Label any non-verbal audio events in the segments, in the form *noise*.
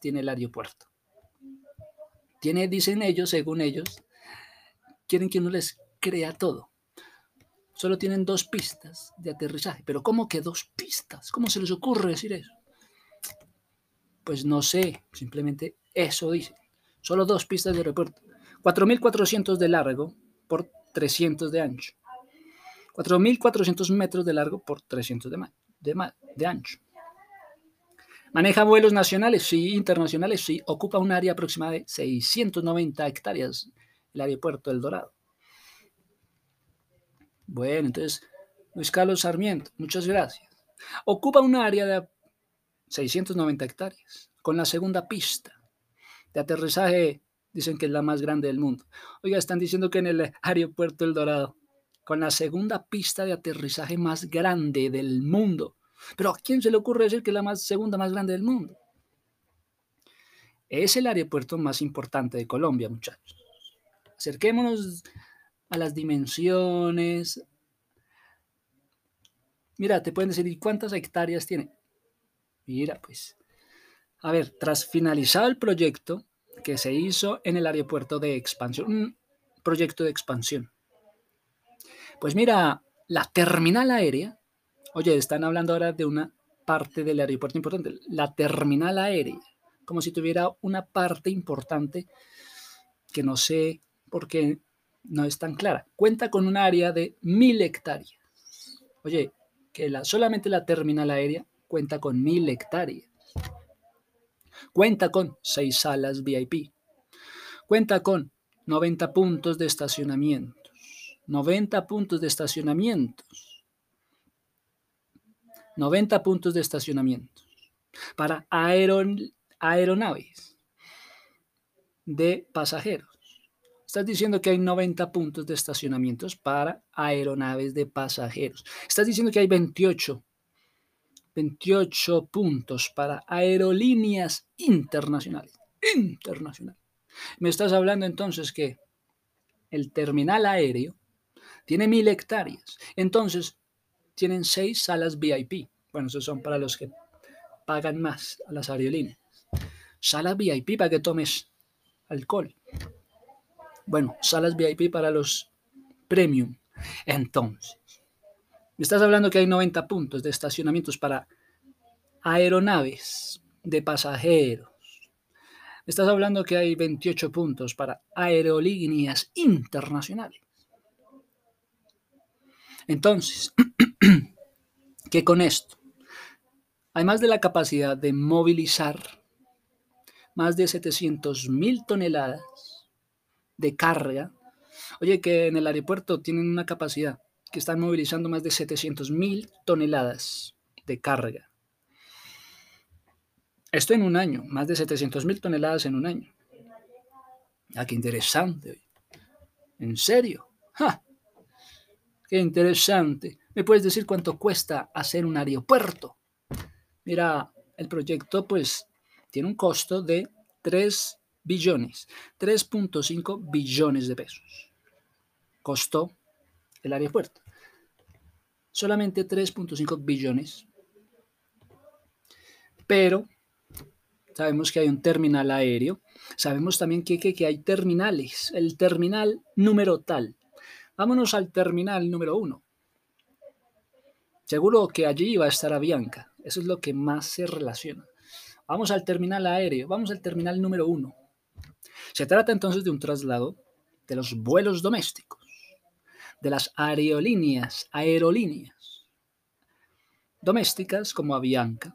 tiene el aeropuerto. Tiene, dicen ellos, según ellos, quieren que uno les crea todo. Solo tienen dos pistas de aterrizaje. Pero ¿cómo que dos pistas? ¿Cómo se les ocurre decir eso? Pues no sé, simplemente eso dicen. Solo dos pistas de aeropuerto. 4.400 de largo por 300 de ancho. 4.400 metros de largo por 300 de, de ancho. Maneja vuelos nacionales, sí, internacionales, sí. Ocupa un área aproximada de 690 hectáreas, el aeropuerto El Dorado. Bueno, entonces, Luis Carlos Sarmiento, muchas gracias. Ocupa un área de 690 hectáreas, con la segunda pista de aterrizaje, dicen que es la más grande del mundo. Oiga, están diciendo que en el aeropuerto El Dorado, con la segunda pista de aterrizaje más grande del mundo, pero ¿a quién se le ocurre decir que es la más, segunda más grande del mundo? Es el aeropuerto más importante de Colombia, muchachos. Acerquémonos a las dimensiones. Mira, te pueden decir, ¿y cuántas hectáreas tiene? Mira, pues. A ver, tras finalizado el proyecto que se hizo en el aeropuerto de expansión, un proyecto de expansión. Pues mira, la terminal aérea Oye, están hablando ahora de una parte del aeropuerto importante, la terminal aérea, como si tuviera una parte importante que no sé por qué no es tan clara. Cuenta con un área de mil hectáreas. Oye, que la, solamente la terminal aérea cuenta con mil hectáreas. Cuenta con seis salas VIP. Cuenta con 90 puntos de estacionamientos. 90 puntos de estacionamientos 90 puntos de estacionamiento para aeronaves de pasajeros. Estás diciendo que hay 90 puntos de estacionamientos para aeronaves de pasajeros. Estás diciendo que hay 28, 28 puntos para aerolíneas internacionales. Internacionales. Me estás hablando entonces que el terminal aéreo tiene mil hectáreas. Entonces, tienen seis salas VIP. Bueno, esos son para los que pagan más a las aerolíneas. Salas VIP para que tomes alcohol. Bueno, salas VIP para los premium. Entonces, me estás hablando que hay 90 puntos de estacionamientos para aeronaves de pasajeros. Me estás hablando que hay 28 puntos para aerolíneas internacionales. Entonces, *clears throat* *clears throat* que con esto, además de la capacidad de movilizar más de 700 mil toneladas de carga, oye, que en el aeropuerto tienen una capacidad que están movilizando más de 700 mil toneladas de carga. Esto en un año, más de 700 mil toneladas en un año. Ah, qué interesante. ¿En serio? Qué interesante. ¿Me puedes decir cuánto cuesta hacer un aeropuerto? Mira, el proyecto pues tiene un costo de 3 billones, 3.5 billones de pesos. Costó el aeropuerto. Solamente 3.5 billones. Pero sabemos que hay un terminal aéreo. Sabemos también que, que hay terminales. El terminal número tal Vámonos al terminal número uno. Seguro que allí va a estar Avianca. Eso es lo que más se relaciona. Vamos al terminal aéreo. Vamos al terminal número uno. Se trata entonces de un traslado de los vuelos domésticos, de las aerolíneas, aerolíneas domésticas como Avianca,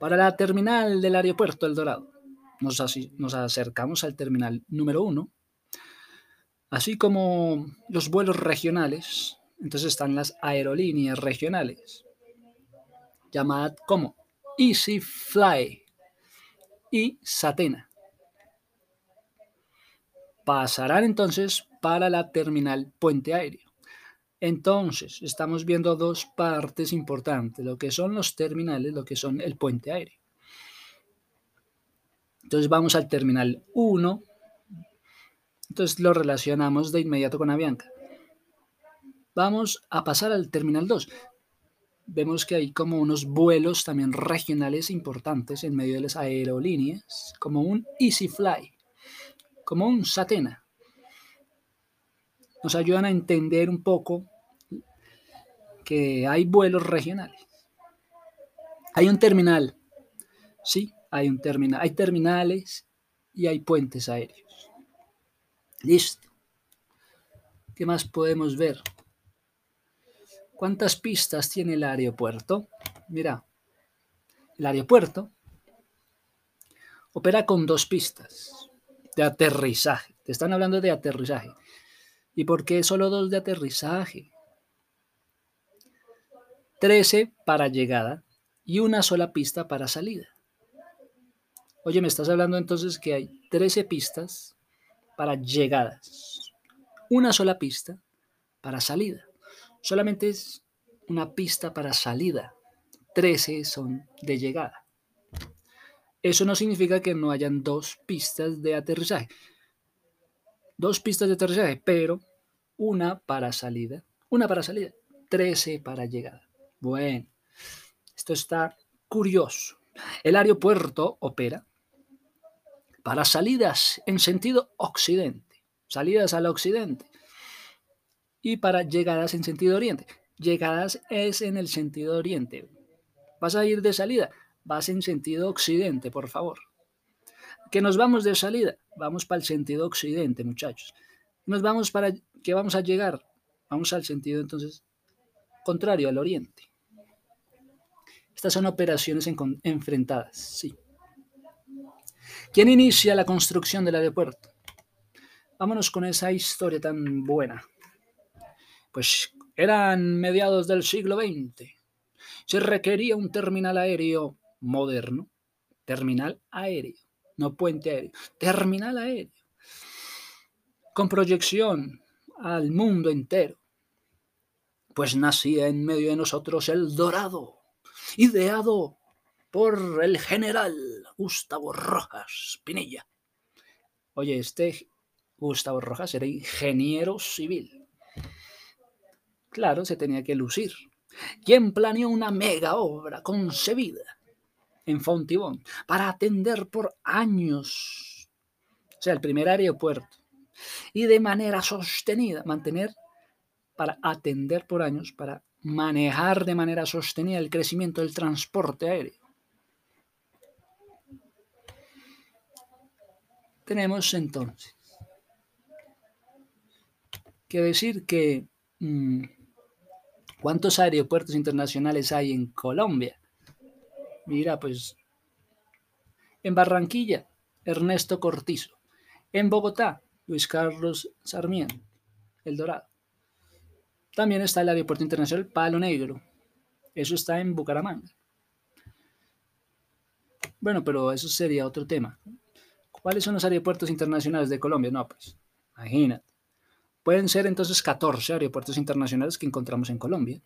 para la terminal del aeropuerto El Dorado. Nos, nos acercamos al terminal número uno Así como los vuelos regionales, entonces están las aerolíneas regionales, llamadas como Easy Fly y Satena. Pasarán entonces para la terminal puente aéreo. Entonces, estamos viendo dos partes importantes, lo que son los terminales, lo que son el puente aéreo. Entonces vamos al terminal 1 entonces lo relacionamos de inmediato con Avianca. Vamos a pasar al terminal 2. vemos que hay como unos vuelos también regionales importantes en medio de las aerolíneas, como un Easy Fly, como un Satena. Nos ayudan a entender un poco que hay vuelos regionales. Hay un terminal, sí, hay un terminal, hay terminales y hay puentes aéreos. Listo. ¿Qué más podemos ver? ¿Cuántas pistas tiene el aeropuerto? Mira, el aeropuerto opera con dos pistas de aterrizaje. Te están hablando de aterrizaje. ¿Y por qué solo dos de aterrizaje? Trece para llegada y una sola pista para salida. Oye, me estás hablando entonces que hay 13 pistas para llegadas, una sola pista para salida solamente es una pista para salida. 13 son de llegada. Eso no significa que no hayan dos pistas de aterrizaje. Dos pistas de aterrizaje, pero una para salida. Una para salida. 13 para llegada. Bueno, esto está curioso. El aeropuerto opera para salidas en sentido occidente. Salidas al occidente y para llegadas en sentido oriente. Llegadas es en el sentido oriente. Vas a ir de salida, vas en sentido occidente, por favor. Que nos vamos de salida, vamos para el sentido occidente, muchachos. Nos vamos para que vamos a llegar, vamos al sentido entonces contrario al oriente. Estas son operaciones enfrentadas, sí. ¿Quién inicia la construcción del aeropuerto? Vámonos con esa historia tan buena pues eran mediados del siglo XX. Se requería un terminal aéreo moderno, terminal aéreo, no puente aéreo, terminal aéreo, con proyección al mundo entero. Pues nacía en medio de nosotros el dorado, ideado por el general Gustavo Rojas Pinilla. Oye, este Gustavo Rojas era ingeniero civil Claro, se tenía que lucir. ¿Quién planeó una mega obra concebida en Fontibón para atender por años, o sea, el primer aeropuerto, y de manera sostenida, mantener, para atender por años, para manejar de manera sostenida el crecimiento del transporte aéreo? Tenemos entonces que decir que mm, ¿Cuántos aeropuertos internacionales hay en Colombia? Mira, pues en Barranquilla, Ernesto Cortizo. En Bogotá, Luis Carlos Sarmiento, El Dorado. También está el Aeropuerto Internacional Palo Negro. Eso está en Bucaramanga. Bueno, pero eso sería otro tema. ¿Cuáles son los aeropuertos internacionales de Colombia? No, pues, imagínate. Pueden ser entonces 14 aeropuertos internacionales que encontramos en Colombia.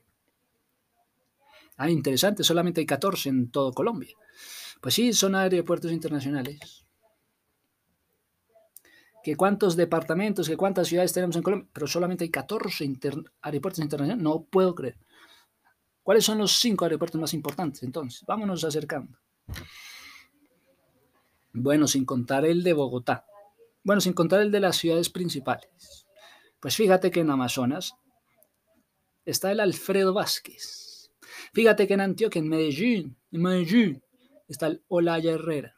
Ah, interesante, solamente hay 14 en todo Colombia. Pues sí, son aeropuertos internacionales. ¿Que cuántos departamentos, que cuántas ciudades tenemos en Colombia? Pero solamente hay 14 aeropuertos internacionales. No puedo creer. ¿Cuáles son los cinco aeropuertos más importantes entonces? Vámonos acercando. Bueno, sin contar el de Bogotá. Bueno, sin contar el de las ciudades principales. Pues fíjate que en Amazonas está el Alfredo Vázquez. Fíjate que en Antioquia, en Medellín, en Medellín, está el Olaya Herrera.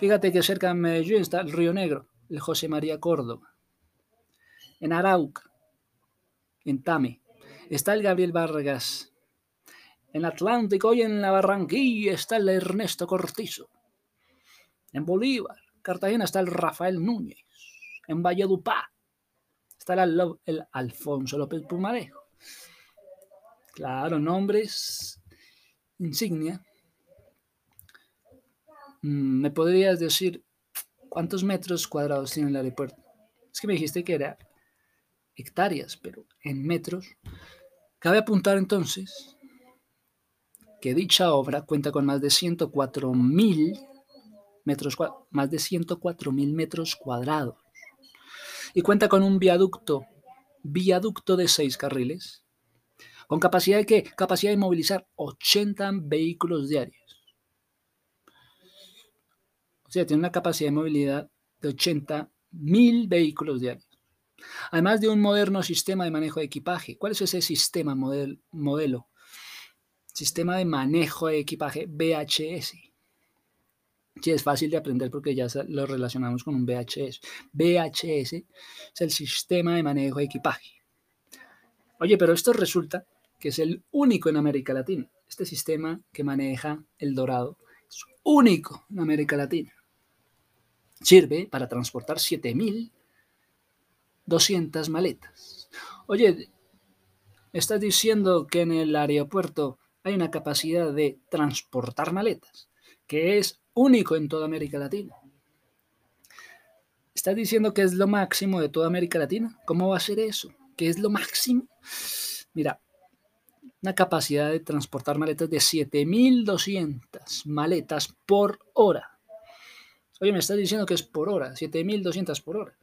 Fíjate que cerca de Medellín está el Río Negro, el José María Córdoba. En Arauca, en Tame, está el Gabriel Vargas. En Atlántico y en la Barranquilla está el Ernesto Cortizo. En Bolívar, Cartagena está el Rafael Núñez. En Valledupar está el, Alfonso López Pumarejo. Claro, nombres insignia. Mm, ¿Me podrías decir cuántos metros cuadrados tiene el aeropuerto? Es que me dijiste que era hectáreas, pero en metros. Cabe apuntar entonces que dicha obra cuenta con más de 104 mil metros, más de 104 mil metros cuadrados y cuenta con un viaducto, viaducto de seis carriles, ¿Con capacidad de qué? Capacidad de movilizar 80 vehículos diarios. O sea, tiene una capacidad de movilidad de 80 mil vehículos diarios. Además de un moderno sistema de manejo de equipaje. ¿Cuál es ese sistema modelo? Sistema de manejo de equipaje VHS. Sí, es fácil de aprender porque ya lo relacionamos con un VHS. VHS es el sistema de manejo de equipaje. Oye, pero esto resulta que es el único en América Latina. Este sistema que maneja el Dorado es único en América Latina. Sirve para transportar 7.200 maletas. Oye, estás diciendo que en el aeropuerto hay una capacidad de transportar maletas que es único en toda América Latina. ¿Estás diciendo que es lo máximo de toda América Latina? ¿Cómo va a ser eso? ¿Qué es lo máximo? Mira, una capacidad de transportar maletas de 7.200 maletas por hora. Oye, me estás diciendo que es por hora, 7.200 por hora.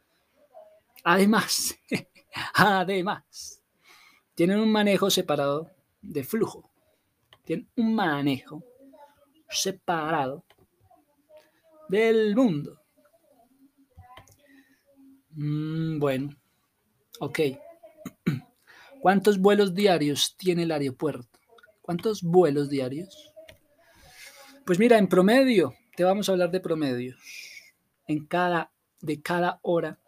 Además, *laughs* además, tienen un manejo separado de flujo. Tienen un manejo separado del mundo. Mm, bueno, ok. *clears throat* ¿Cuántos vuelos diarios tiene el aeropuerto? ¿Cuántos vuelos diarios? Pues mira, en promedio, te vamos a hablar de promedios. En cada, de cada hora,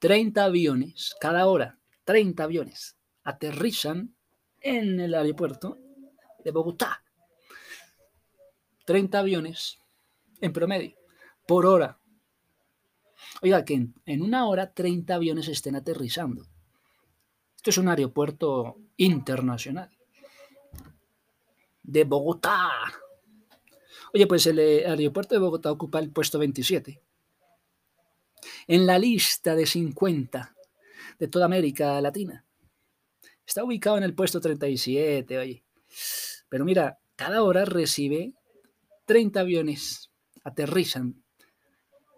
30 aviones, cada hora, 30 aviones aterrizan en el aeropuerto de Bogotá. 30 aviones en promedio por hora. Oiga, que en, una hora 30 aviones estén aterrizando. Esto es un aeropuerto internacional. De Bogotá. Oye, pues el eh, aeropuerto de Bogotá ocupa el puesto 27. En la lista de 50 de toda América Latina. Está ubicado en el puesto 37, oye. Pero mira, cada hora recibe 30 aviones aterrizan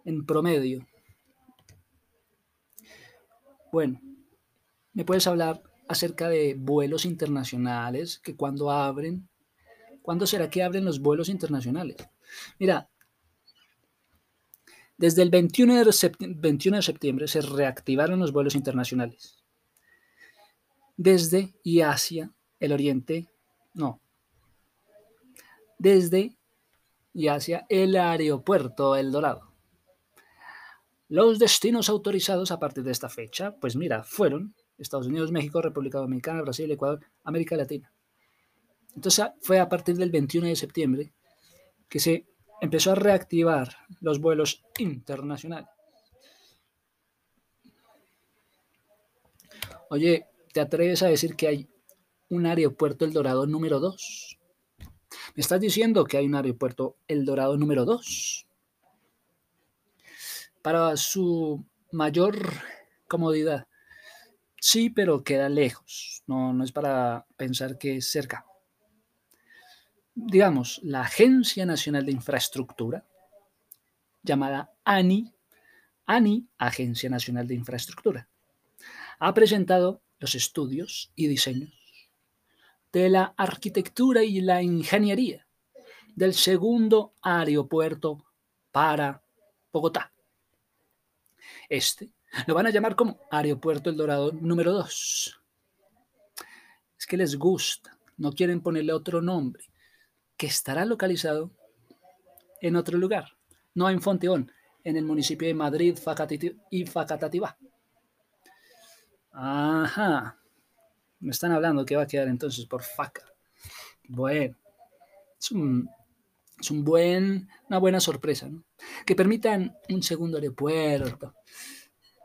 en promedio. Bueno, ¿me puedes hablar acerca de vuelos internacionales que cuando abren? ¿Cuándo será que abren los vuelos internacionales? Mira, desde el 21 de, septiembre, 21 de septiembre se reactivaron los vuelos internacionales. Desde y hacia el oriente, no. Desde y hacia el aeropuerto El Dorado. Los destinos autorizados a partir de esta fecha, pues mira, fueron Estados Unidos, México, República Dominicana, Brasil, Ecuador, América Latina. Entonces fue a partir del 21 de septiembre que se empezó a reactivar los vuelos internacionales. Oye, ¿te atreves a decir que hay un aeropuerto El Dorado número 2? Me estás diciendo que hay un aeropuerto El Dorado número 2. Para su mayor comodidad. Sí, pero queda lejos. No, no es para pensar que es cerca. Digamos, la Agencia Nacional de Infraestructura, llamada ANI, ANI, Agencia Nacional de Infraestructura, ha presentado los estudios y diseños de la arquitectura y la ingeniería del segundo aeropuerto para Bogotá. Este lo van a llamar como Aeropuerto El Dorado número 2. Es que les gusta, no quieren ponerle otro nombre, que estará localizado en otro lugar, no en Fonteón, en el municipio de Madrid y Facatativá. Ajá. Me están hablando que va a quedar entonces por faca. Bueno, es, un, buen, una buena sorpresa, ¿no? Que permitan un segundo aeropuerto.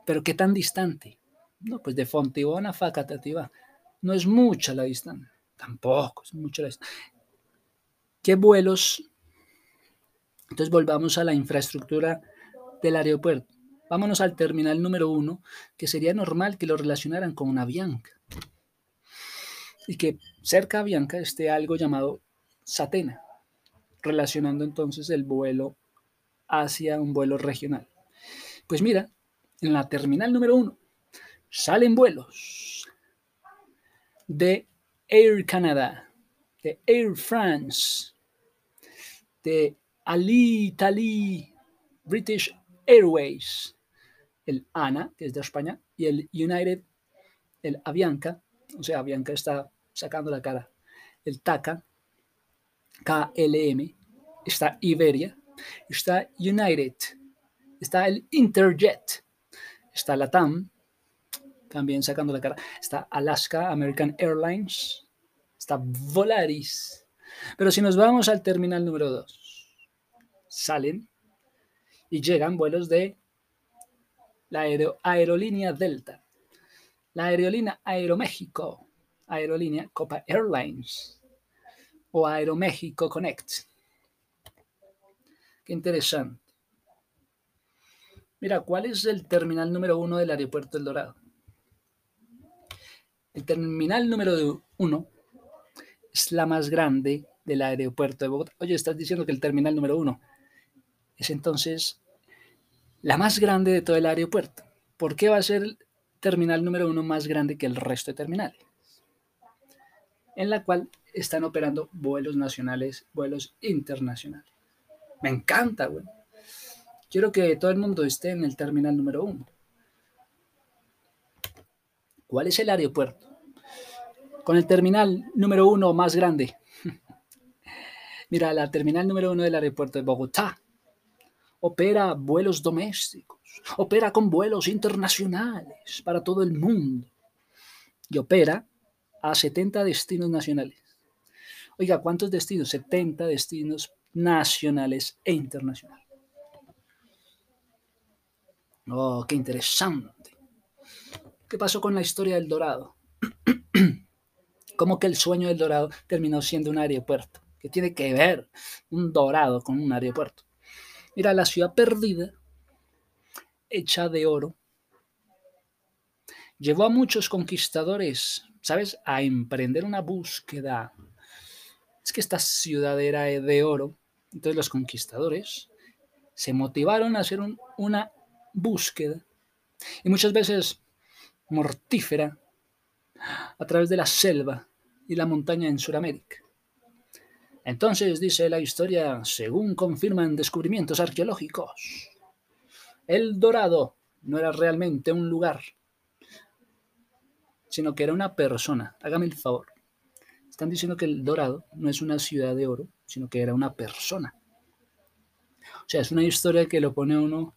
Pero ¿qué tan distante? No, pues de Fontibón a Facatativa. No es mucha la distancia. Tampoco es mucha la distancia. ¿Qué vuelos? Entonces volvamos a la infraestructura del aeropuerto. Vámonos al terminal número uno, que sería normal que lo relacionaran con una Bianca y que cerca a Bianca esté algo llamado Satena, relacionando entonces el vuelo hacia un vuelo regional. Pues mira, en la terminal número uno salen vuelos de Air Canada, de Air France, de Ali Italy British Airways, el ANA, que es de España, y el United, el Avianca, o sea, Avianca está sacando la cara, el TACA, KLM, está Iberia, está United, está el Interjet, está la TAM, también sacando la cara, está Alaska, American Airlines, está Volaris. Pero si nos vamos al terminal número 2, salen y llegan vuelos de la aerolínea Delta, la aerolínea Aeroméxico, aerolínea Copa Airlines o Aeroméxico Connect. Qué interesante. Mira, ¿cuál es el terminal número uno del aeropuerto El Dorado? El terminal número uno es la más grande del aeropuerto de Bogotá. Oye, estás diciendo que el terminal número uno es entonces la más grande de todo el aeropuerto. ¿Por qué va a ser el terminal número uno más grande que el resto de terminales? En la cual están operando vuelos nacionales, vuelos internacionales. Me encanta, güey. Quiero que todo el mundo esté en el terminal número uno. ¿Cuál es el aeropuerto? Con el terminal número uno más grande. *laughs* Mira, la terminal número uno del aeropuerto de Bogotá opera vuelos domésticos, opera con vuelos internacionales para todo el mundo y opera a 70 destinos nacionales. Oiga, ¿cuántos destinos? 70 destinos nacionales e internacionales. Oh, qué interesante. ¿Qué pasó con la historia del Dorado? *clears throat* ¿Cómo que el sueño del Dorado terminó siendo un aeropuerto? ¿Qué tiene que ver un Dorado con un aeropuerto? Mira, la ciudad perdida, hecha de oro, llevó a muchos conquistadores, ¿sabes?, a emprender una búsqueda. Es que esta ciudad era de oro, entonces los conquistadores se motivaron a hacer una búsqueda, y muchas veces mortífera, a través de la selva y la montaña en Sudamérica. Entonces, dice la historia, según confirman descubrimientos arqueológicos, el Dorado no era realmente un lugar, sino que era una persona. Hágame el favor. Están diciendo que el Dorado no es una ciudad de oro, sino que era una persona. O sea, es una historia que lo pone uno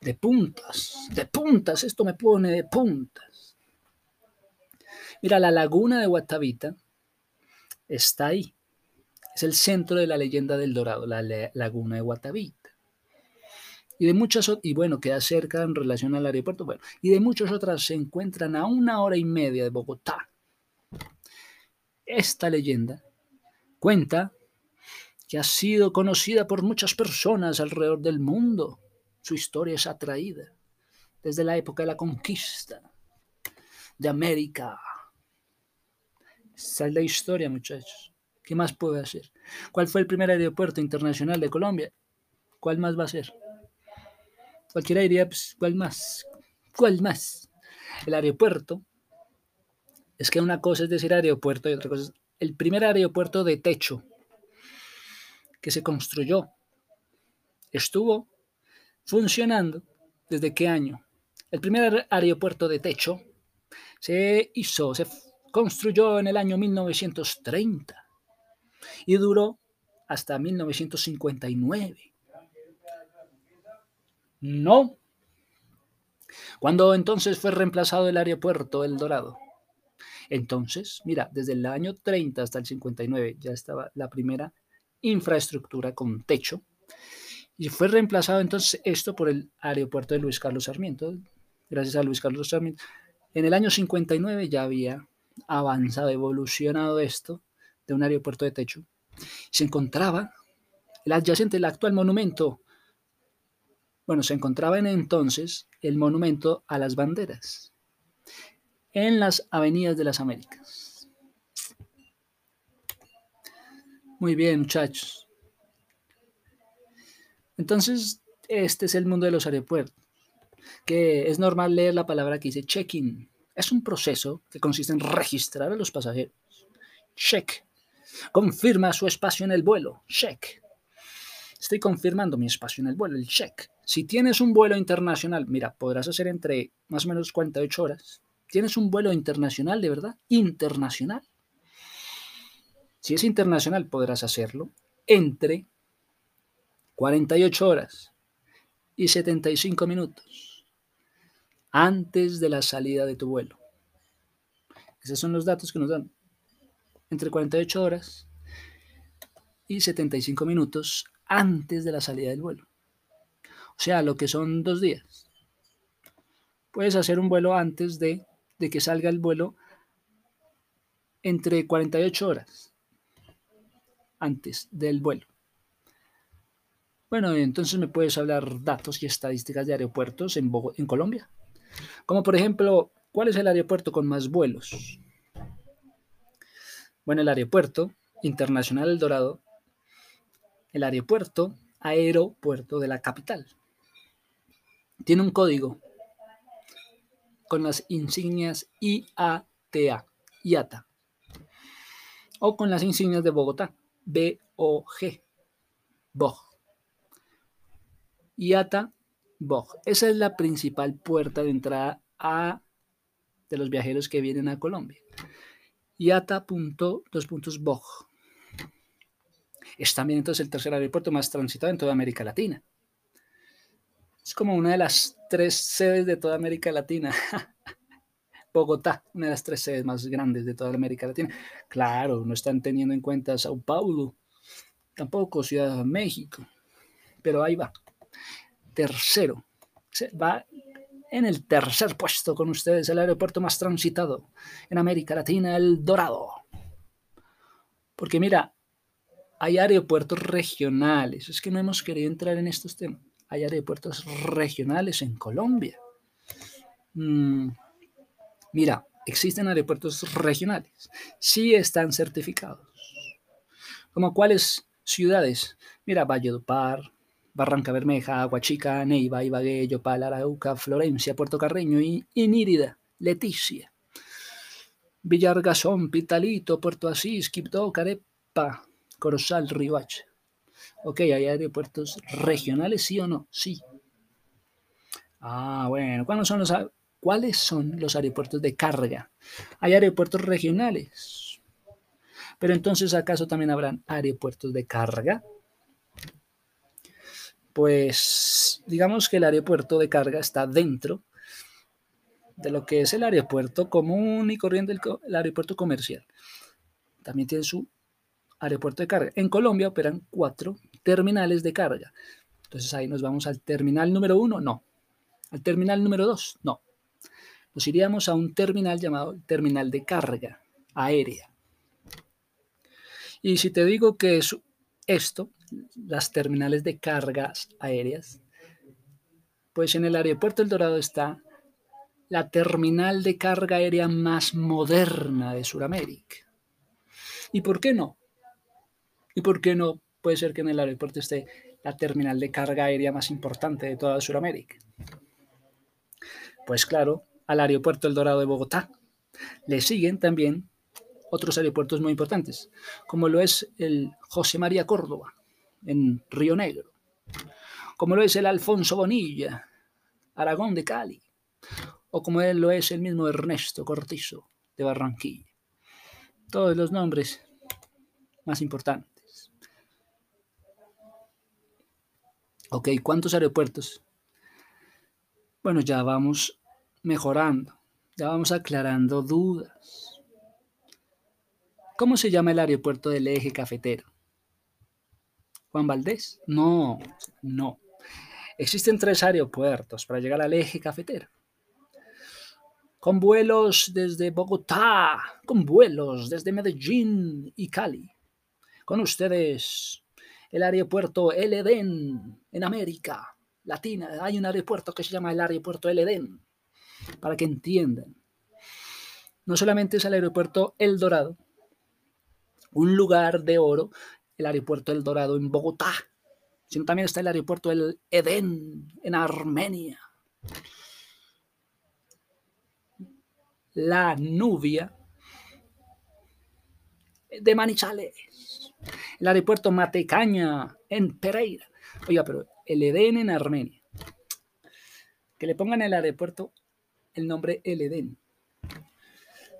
de puntas, de puntas, esto me pone de puntas. Mira, la laguna de Guatavita está ahí, es el centro de la leyenda del Dorado, la laguna de Guatavita. Y de muchas, y bueno, queda cerca en relación al aeropuerto, bueno, y de muchas otras se encuentran a una hora y media de Bogotá. Esta leyenda cuenta que ha sido conocida por muchas personas alrededor del mundo. Su historia es atraída desde la época de la conquista de América. Esa es la historia, muchachos. ¿Qué más puede hacer? ¿Cuál fue el primer aeropuerto internacional de Colombia? ¿Cuál más va a ser? Cualquiera diría, pues, ¿cuál más? ¿Cuál más? El aeropuerto. Es que una cosa es decir aeropuerto y otra cosa es el primer aeropuerto de techo que se construyó. Estuvo funcionando desde qué año? El primer aeropuerto de techo se hizo, se construyó en el año 1930 y duró hasta 1959. No. Cuando entonces fue reemplazado el aeropuerto El Dorado. Entonces, mira, desde el año 30 hasta el 59 ya estaba la primera infraestructura con techo. Y fue reemplazado entonces esto por el aeropuerto de Luis Carlos Sarmiento. Gracias a Luis Carlos Sarmiento. En el año 59 ya había avanzado, evolucionado esto de un aeropuerto de techo, se encontraba el adyacente, el actual monumento. Bueno, se encontraba en entonces el monumento a las banderas en las avenidas de las Américas. Muy bien, muchachos. Entonces, este es el mundo de los aeropuertos, que es normal leer la palabra que dice check-in Es un proceso que consiste en registrar a los pasajeros. Check. Confirma su espacio en el vuelo. Check. Estoy confirmando mi espacio en el vuelo, el check. Si tienes un vuelo internacional, mira, podrás hacer entre más o menos 48 horas. ¿Tienes un vuelo internacional, de verdad? Internacional. Si es internacional, podrás hacerlo entre 48 horas y 75 minutos antes de la salida de tu vuelo. Esos son los datos que nos dan. Entre 48 horas y 75 minutos antes de la salida del vuelo. O sea, lo que son dos días. Puedes hacer un vuelo antes de, de que salga el vuelo entre 48 horas antes del vuelo. Bueno, entonces me puedes hablar datos y estadísticas de aeropuertos en, en Colombia. Como por ejemplo, ¿cuál es el aeropuerto con más vuelos? Bueno, el aeropuerto internacional El Dorado, el aeropuerto, aeropuerto de la capital. Tiene un código con las insignias IATA, IATA, o con las insignias de Bogotá, BOG, BOG. IATA, BOG. Esa es la principal puerta de entrada a, de los viajeros que vienen a Colombia. IATA.2.BOG. Es también entonces el tercer aeropuerto más transitado en toda América Latina. Es como una de las tres sedes de toda América Latina. *laughs* Bogotá, una de las tres sedes más grandes de toda América Latina. Claro, no están teniendo en cuenta Sao Paulo, tampoco Ciudad de México, pero ahí va. Tercero, va en el tercer puesto con ustedes el aeropuerto más transitado en América Latina, el Dorado. Porque mira, hay aeropuertos regionales, es que no hemos querido entrar en estos temas. Hay aeropuertos regionales en Colombia. Mm, Mira, existen aeropuertos regionales. Sí están certificados. ¿Como cuáles ciudades? Mira, Valledupar, Barranca Bermeja, Aguachica, Neiva, Ibagué, Yopal, Arauca, Florencia, Puerto Carreño y Inírida, Leticia. Villargazón, Pitalito, Puerto Asís, Quibdó, Carepa, Corozal, Ribache. Ok, ¿hay aeropuertos regionales, sí o no? Sí. Ah, bueno, ¿cuáles son los ¿Cuáles son los aeropuertos de carga? Hay aeropuertos regionales. Pero entonces, ¿acaso también habrán aeropuertos de carga? Pues digamos que el aeropuerto de carga está dentro de lo que es el aeropuerto común y corriente, el, aeropuerto comercial. También tiene su aeropuerto de carga. En Colombia operan cuatro terminales de carga. Entonces ahí nos vamos al terminal número uno, no. Al terminal número dos, no nos iríamos a un terminal llamado terminal de carga aérea. Y si te digo que es esto, las terminales de cargas aéreas, pues en el aeropuerto El Dorado está la terminal de carga aérea más moderna de Sudamérica. ¿Y por qué no? ¿Y por qué no puede ser que en el aeropuerto esté la terminal de carga aérea más importante de toda Sudamérica? Pues claro, al aeropuerto El Dorado de Bogotá. Le siguen también otros aeropuertos muy importantes, como lo es el José María Córdoba en Río Negro, como lo es el Alfonso Bonilla, Aragón de Cali, o como lo es el mismo Ernesto Cortizo de Barranquilla. Todos los nombres más importantes. Ok, ¿cuántos aeropuertos? Bueno, ya vamos mejorando, ya vamos aclarando dudas. ¿Cómo se llama el aeropuerto del eje cafetero? ¿Juan Valdés? No, no. Existen tres aeropuertos para llegar al eje cafetero. Con vuelos desde Bogotá, con vuelos desde Medellín y Cali. Con ustedes, el aeropuerto El Edén en América Latina. Hay un aeropuerto que se llama el aeropuerto El Edén para que entiendan. No solamente es el aeropuerto El Dorado, un lugar de oro, el aeropuerto El Dorado en Bogotá, sino también está el aeropuerto El Edén en Armenia. La Nubia de Manizales, el aeropuerto Matecaña en Pereira. Oiga, pero el Edén en Armenia. Que le pongan el aeropuerto el nombre El Edén.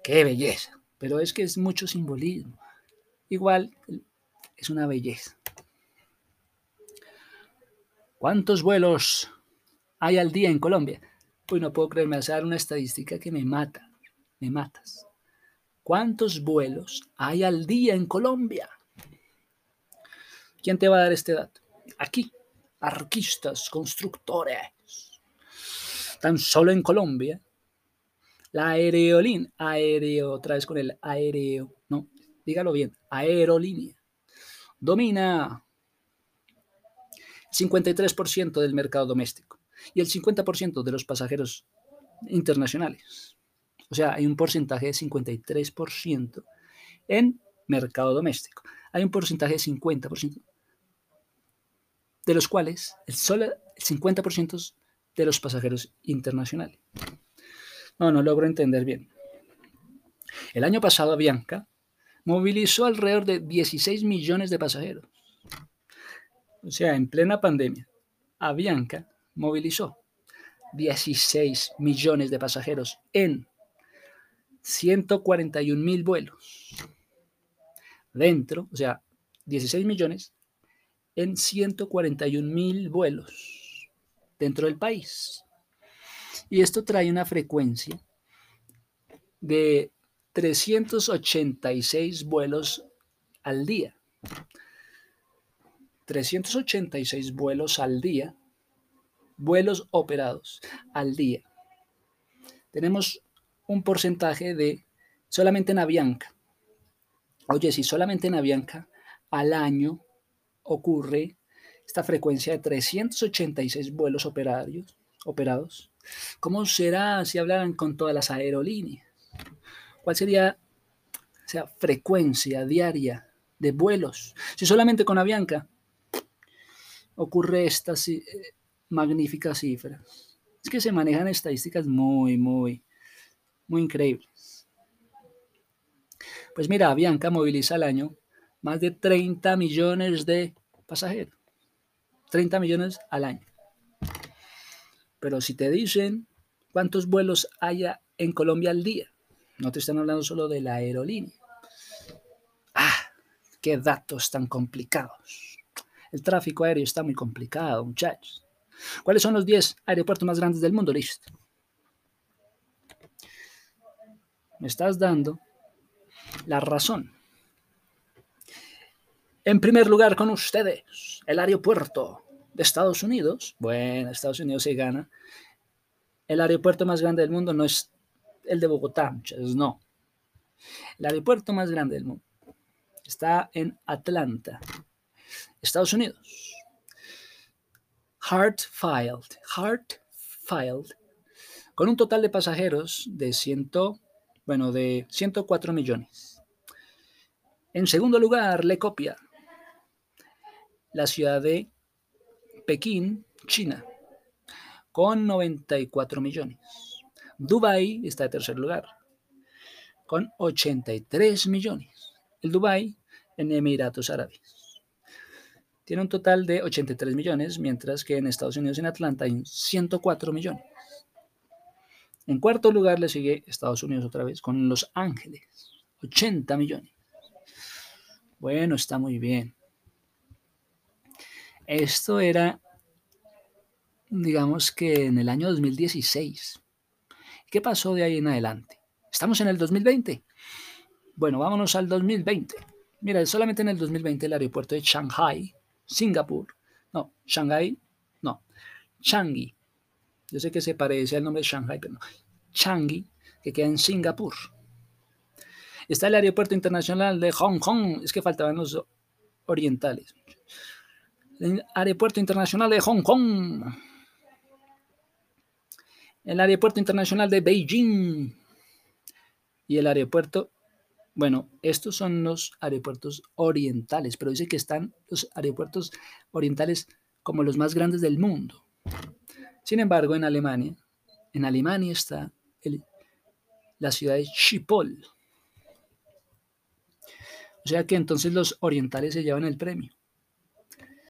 Qué belleza. Pero es que es mucho simbolismo. Igual es una belleza. ¿Cuántos vuelos hay al día en Colombia? Uy, no puedo creerme, hacer una estadística que me mata. Me matas. ¿Cuántos vuelos hay al día en Colombia? ¿Quién te va a dar este dato? Aquí, arquistas, constructores. Tan solo en Colombia, la aerolínea, aéreo, otra vez con el aéreo, no, dígalo bien, aerolínea, domina el 53% del mercado doméstico y el 50% de los pasajeros internacionales. O sea, hay un porcentaje de 53% en mercado doméstico. Hay un porcentaje de 50%, de los cuales el solo el 50% de los pasajeros internacionales. No, no logro entender bien. El año pasado Avianca movilizó alrededor de 16 millones de pasajeros. O sea, en plena pandemia, Avianca movilizó 16 millones de pasajeros en 141 mil vuelos. Dentro, o sea, 16 millones en 141 mil vuelos dentro del país. Y esto trae una frecuencia de 386 vuelos al día. 386 vuelos al día, vuelos operados al día. Tenemos un porcentaje de solamente en Avianca. Oye, si solamente en Avianca al año ocurre esta frecuencia de 386 vuelos operados, ¿Cómo será si hablaran con todas las aerolíneas? ¿Cuál sería esa frecuencia diaria de vuelos? Si solamente con Avianca ocurre esta eh, magnífica cifra. Es que se manejan estadísticas muy, muy, muy increíbles. Pues mira, Avianca moviliza al año más de 30 millones de pasajeros. 30 millones al año. Pero si te dicen cuántos vuelos haya en Colombia al día, no te están hablando solo de la aerolínea. Ah, qué datos tan complicados. El tráfico aéreo está muy complicado, muchachos. ¿Cuáles son los 10 aeropuertos más grandes del mundo? Listo. Me estás dando la razón. En primer lugar con ustedes, el aeropuerto de Estados Unidos, bueno, Estados Unidos se gana. El aeropuerto más grande del mundo no es el de Bogotá, no. El aeropuerto más grande del mundo está en Atlanta, Estados Unidos. Hartfield, Hartfield, con un total de pasajeros de, ciento, bueno, de 104 millones. En segundo lugar, le copia la ciudad de Pekín, China, con 94 millones. Dubái está en tercer lugar, con 83 millones. El Dubái en Emiratos Árabes. Tiene un total de 83 millones, mientras que en Estados Unidos, en Atlanta, hay 104 millones. En cuarto lugar le sigue Estados Unidos otra vez, con Los Ángeles, 80 millones. Bueno, está muy bien. Esto era, digamos que en el año 2016. ¿Qué pasó de ahí en adelante? Estamos en el 2020. Bueno, vámonos al 2020. Mira, solamente en el 2020 el aeropuerto de Shanghai, Singapur, no, Shanghai, no, Changi. Yo sé que se parece al nombre de Shanghai, pero no. Changi, que queda en Singapur. Está el aeropuerto internacional de Hong Kong, es que faltaban los orientales el Aeropuerto Internacional de Hong Kong, el Aeropuerto Internacional de Beijing y el aeropuerto, bueno, estos son los aeropuertos orientales, pero dice que están los aeropuertos orientales como los más grandes del mundo. Sin embargo, en Alemania, en Alemania está la ciudad de Chipol. O sea que entonces los orientales se llevan el premio.